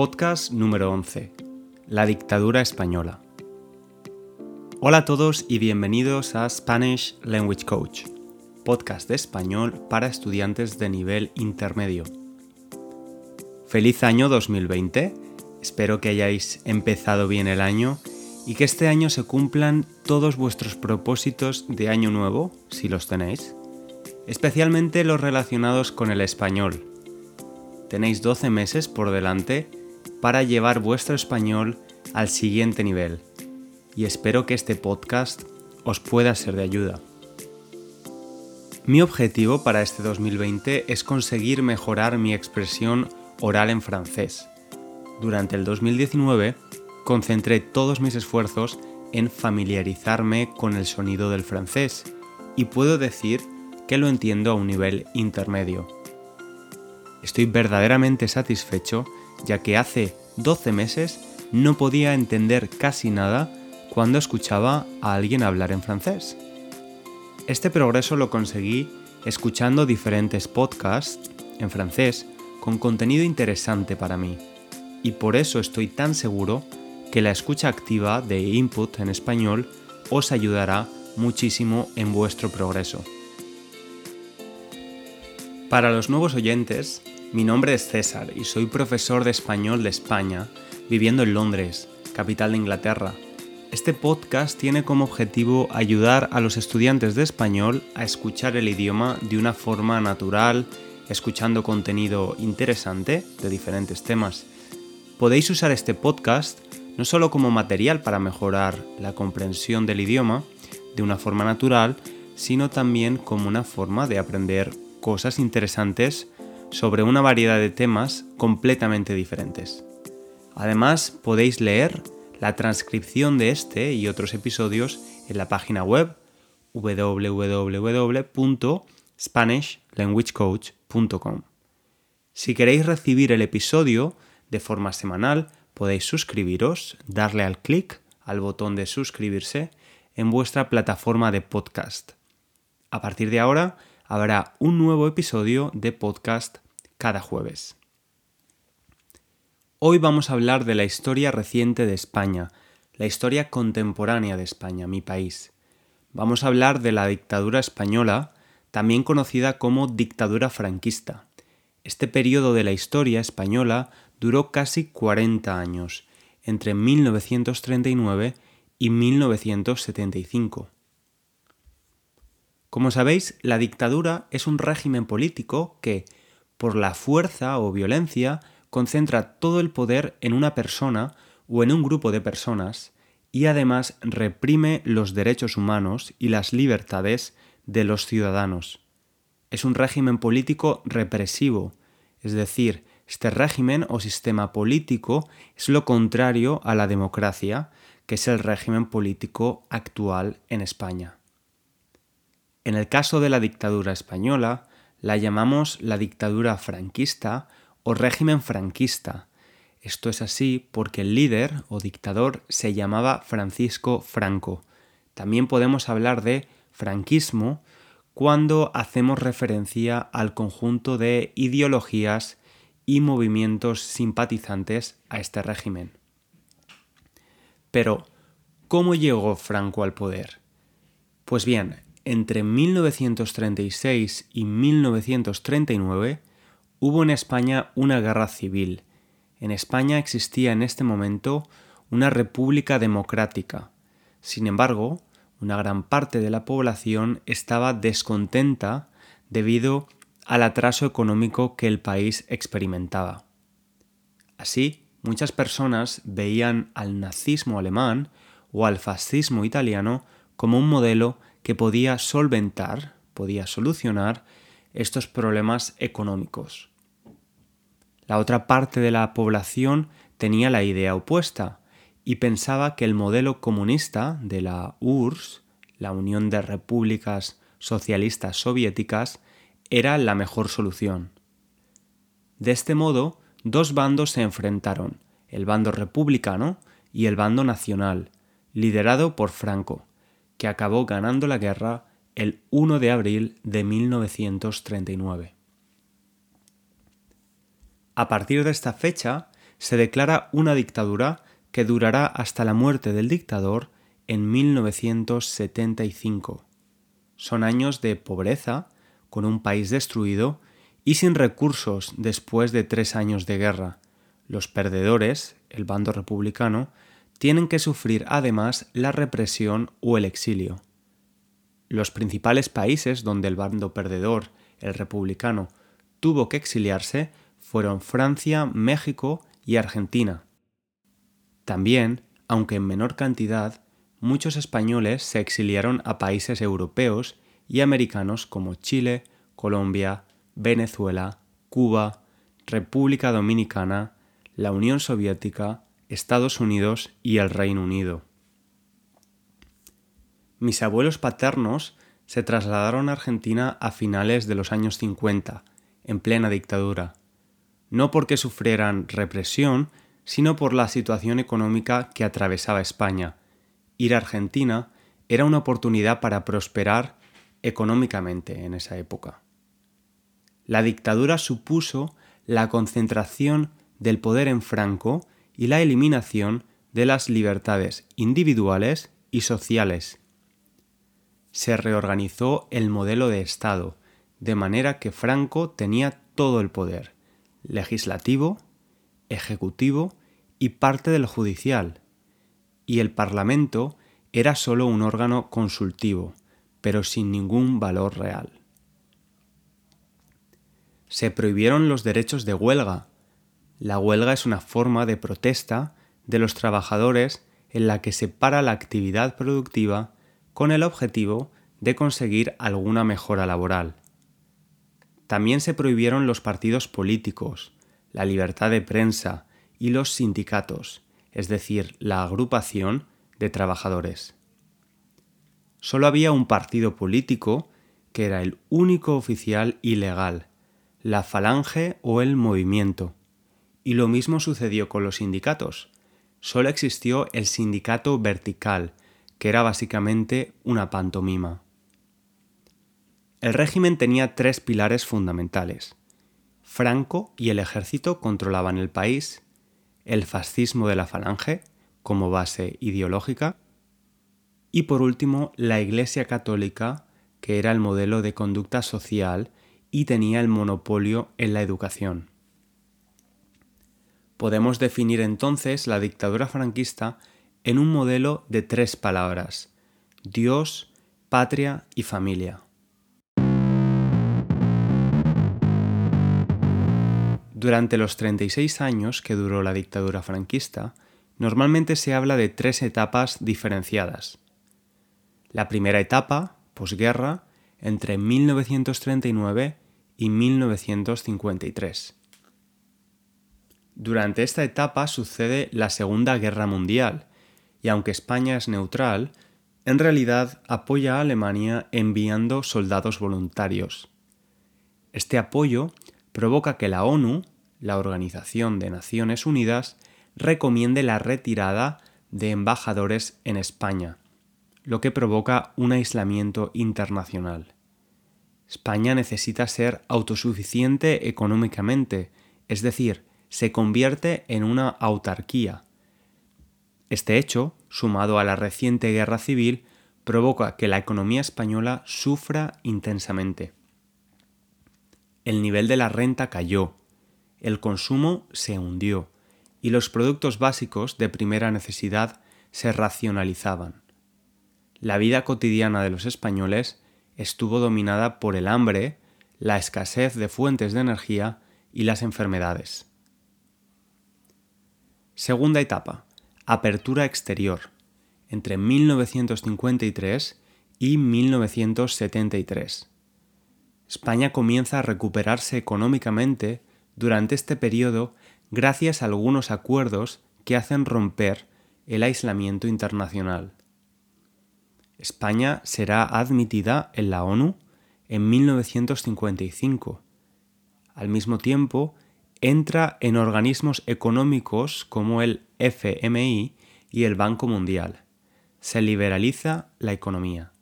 Podcast número 11. La dictadura española. Hola a todos y bienvenidos a Spanish Language Coach, podcast de español para estudiantes de nivel intermedio. Feliz año 2020, espero que hayáis empezado bien el año y que este año se cumplan todos vuestros propósitos de año nuevo, si los tenéis, especialmente los relacionados con el español. Tenéis 12 meses por delante para llevar vuestro español al siguiente nivel y espero que este podcast os pueda ser de ayuda. Mi objetivo para este 2020 es conseguir mejorar mi expresión oral en francés. Durante el 2019 concentré todos mis esfuerzos en familiarizarme con el sonido del francés y puedo decir que lo entiendo a un nivel intermedio. Estoy verdaderamente satisfecho ya que hace 12 meses no podía entender casi nada cuando escuchaba a alguien hablar en francés. Este progreso lo conseguí escuchando diferentes podcasts en francés con contenido interesante para mí, y por eso estoy tan seguro que la escucha activa de Input en español os ayudará muchísimo en vuestro progreso. Para los nuevos oyentes, mi nombre es César y soy profesor de español de España, viviendo en Londres, capital de Inglaterra. Este podcast tiene como objetivo ayudar a los estudiantes de español a escuchar el idioma de una forma natural, escuchando contenido interesante de diferentes temas. Podéis usar este podcast no solo como material para mejorar la comprensión del idioma de una forma natural, sino también como una forma de aprender cosas interesantes sobre una variedad de temas completamente diferentes. Además, podéis leer la transcripción de este y otros episodios en la página web www.spanishlanguagecoach.com. Si queréis recibir el episodio de forma semanal, podéis suscribiros, darle al clic al botón de suscribirse en vuestra plataforma de podcast. A partir de ahora, habrá un nuevo episodio de podcast cada jueves. Hoy vamos a hablar de la historia reciente de España, la historia contemporánea de España, mi país. Vamos a hablar de la dictadura española, también conocida como dictadura franquista. Este periodo de la historia española duró casi 40 años, entre 1939 y 1975. Como sabéis, la dictadura es un régimen político que, por la fuerza o violencia, concentra todo el poder en una persona o en un grupo de personas y además reprime los derechos humanos y las libertades de los ciudadanos. Es un régimen político represivo, es decir, este régimen o sistema político es lo contrario a la democracia, que es el régimen político actual en España. En el caso de la dictadura española, la llamamos la dictadura franquista o régimen franquista. Esto es así porque el líder o dictador se llamaba Francisco Franco. También podemos hablar de franquismo cuando hacemos referencia al conjunto de ideologías y movimientos simpatizantes a este régimen. Pero, ¿cómo llegó Franco al poder? Pues bien, entre 1936 y 1939 hubo en España una guerra civil. En España existía en este momento una república democrática. Sin embargo, una gran parte de la población estaba descontenta debido al atraso económico que el país experimentaba. Así, muchas personas veían al nazismo alemán o al fascismo italiano como un modelo que podía solventar, podía solucionar estos problemas económicos. La otra parte de la población tenía la idea opuesta y pensaba que el modelo comunista de la URSS, la Unión de Repúblicas Socialistas Soviéticas, era la mejor solución. De este modo, dos bandos se enfrentaron, el bando republicano y el bando nacional, liderado por Franco que acabó ganando la guerra el 1 de abril de 1939. A partir de esta fecha se declara una dictadura que durará hasta la muerte del dictador en 1975. Son años de pobreza, con un país destruido y sin recursos después de tres años de guerra. Los perdedores, el bando republicano, tienen que sufrir además la represión o el exilio. Los principales países donde el bando perdedor, el republicano, tuvo que exiliarse fueron Francia, México y Argentina. También, aunque en menor cantidad, muchos españoles se exiliaron a países europeos y americanos como Chile, Colombia, Venezuela, Cuba, República Dominicana, la Unión Soviética, Estados Unidos y el Reino Unido. Mis abuelos paternos se trasladaron a Argentina a finales de los años 50, en plena dictadura, no porque sufrieran represión, sino por la situación económica que atravesaba España. Ir a Argentina era una oportunidad para prosperar económicamente en esa época. La dictadura supuso la concentración del poder en Franco y la eliminación de las libertades individuales y sociales. Se reorganizó el modelo de Estado, de manera que Franco tenía todo el poder, legislativo, ejecutivo y parte del judicial, y el Parlamento era solo un órgano consultivo, pero sin ningún valor real. Se prohibieron los derechos de huelga. La huelga es una forma de protesta de los trabajadores en la que se para la actividad productiva con el objetivo de conseguir alguna mejora laboral. También se prohibieron los partidos políticos, la libertad de prensa y los sindicatos, es decir, la agrupación de trabajadores. Solo había un partido político que era el único oficial y legal, la falange o el movimiento. Y lo mismo sucedió con los sindicatos. Solo existió el sindicato vertical, que era básicamente una pantomima. El régimen tenía tres pilares fundamentales. Franco y el ejército controlaban el país, el fascismo de la falange como base ideológica y por último la Iglesia Católica, que era el modelo de conducta social y tenía el monopolio en la educación. Podemos definir entonces la dictadura franquista en un modelo de tres palabras, Dios, patria y familia. Durante los 36 años que duró la dictadura franquista, normalmente se habla de tres etapas diferenciadas. La primera etapa, posguerra, entre 1939 y 1953. Durante esta etapa sucede la Segunda Guerra Mundial, y aunque España es neutral, en realidad apoya a Alemania enviando soldados voluntarios. Este apoyo provoca que la ONU, la Organización de Naciones Unidas, recomiende la retirada de embajadores en España, lo que provoca un aislamiento internacional. España necesita ser autosuficiente económicamente, es decir, se convierte en una autarquía. Este hecho, sumado a la reciente guerra civil, provoca que la economía española sufra intensamente. El nivel de la renta cayó, el consumo se hundió y los productos básicos de primera necesidad se racionalizaban. La vida cotidiana de los españoles estuvo dominada por el hambre, la escasez de fuentes de energía y las enfermedades. Segunda etapa. Apertura exterior. Entre 1953 y 1973. España comienza a recuperarse económicamente durante este periodo gracias a algunos acuerdos que hacen romper el aislamiento internacional. España será admitida en la ONU en 1955. Al mismo tiempo, entra en organismos económicos como el FMI y el Banco Mundial. Se liberaliza la economía.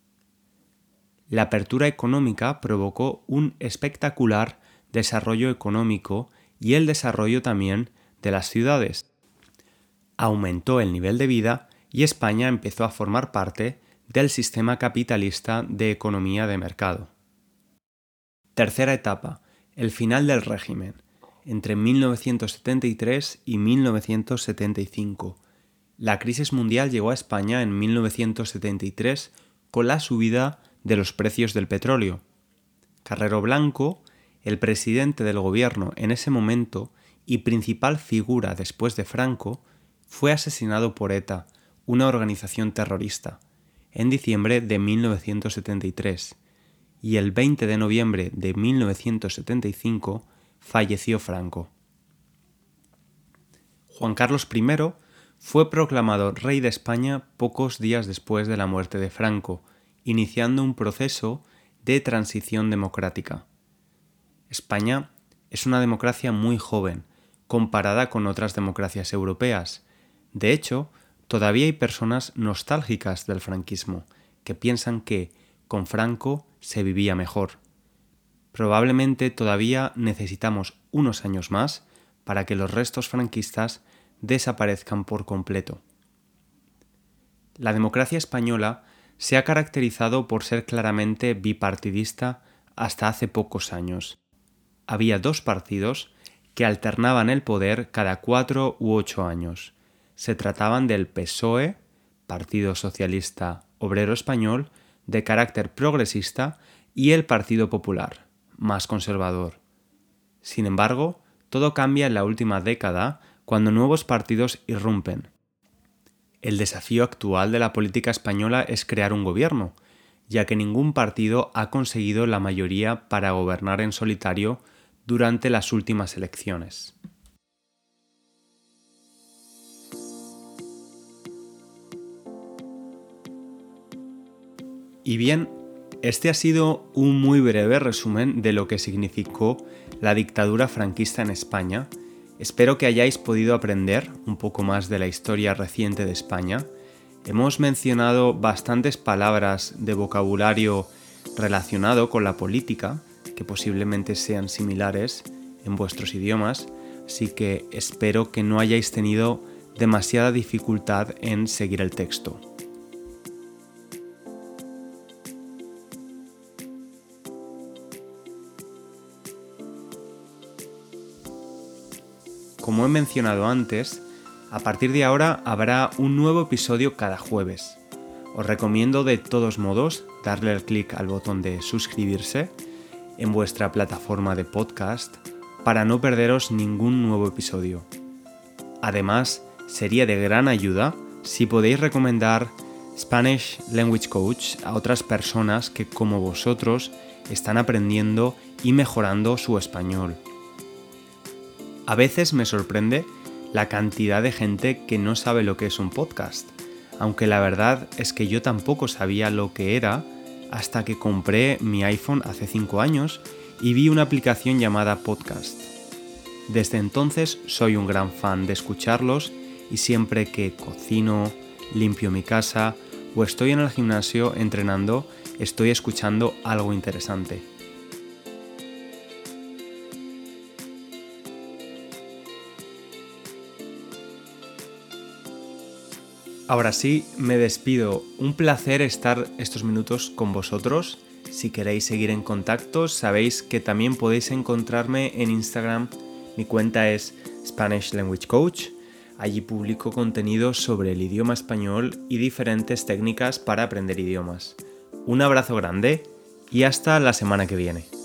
La apertura económica provocó un espectacular desarrollo económico y el desarrollo también de las ciudades. Aumentó el nivel de vida y España empezó a formar parte del sistema capitalista de economía de mercado. Tercera etapa, el final del régimen, entre 1973 y 1975. La crisis mundial llegó a España en 1973 con la subida de los precios del petróleo. Carrero Blanco, el presidente del gobierno en ese momento y principal figura después de Franco, fue asesinado por ETA, una organización terrorista, en diciembre de 1973 y el 20 de noviembre de 1975 falleció Franco. Juan Carlos I fue proclamado rey de España pocos días después de la muerte de Franco, iniciando un proceso de transición democrática. España es una democracia muy joven, comparada con otras democracias europeas. De hecho, todavía hay personas nostálgicas del franquismo, que piensan que, con Franco, se vivía mejor. Probablemente todavía necesitamos unos años más para que los restos franquistas desaparezcan por completo. La democracia española se ha caracterizado por ser claramente bipartidista hasta hace pocos años. Había dos partidos que alternaban el poder cada cuatro u ocho años. Se trataban del PSOE, Partido Socialista Obrero Español, de carácter progresista, y el Partido Popular, más conservador. Sin embargo, todo cambia en la última década cuando nuevos partidos irrumpen. El desafío actual de la política española es crear un gobierno, ya que ningún partido ha conseguido la mayoría para gobernar en solitario durante las últimas elecciones. Y bien, este ha sido un muy breve resumen de lo que significó la dictadura franquista en España. Espero que hayáis podido aprender un poco más de la historia reciente de España. Hemos mencionado bastantes palabras de vocabulario relacionado con la política, que posiblemente sean similares en vuestros idiomas, así que espero que no hayáis tenido demasiada dificultad en seguir el texto. Como he mencionado antes, a partir de ahora habrá un nuevo episodio cada jueves. Os recomiendo de todos modos darle el clic al botón de suscribirse en vuestra plataforma de podcast para no perderos ningún nuevo episodio. Además, sería de gran ayuda si podéis recomendar Spanish Language Coach a otras personas que como vosotros están aprendiendo y mejorando su español. A veces me sorprende la cantidad de gente que no sabe lo que es un podcast, aunque la verdad es que yo tampoco sabía lo que era hasta que compré mi iPhone hace 5 años y vi una aplicación llamada Podcast. Desde entonces soy un gran fan de escucharlos y siempre que cocino, limpio mi casa o estoy en el gimnasio entrenando, estoy escuchando algo interesante. Ahora sí, me despido. Un placer estar estos minutos con vosotros. Si queréis seguir en contacto, sabéis que también podéis encontrarme en Instagram. Mi cuenta es Spanish Language Coach. Allí publico contenido sobre el idioma español y diferentes técnicas para aprender idiomas. Un abrazo grande y hasta la semana que viene.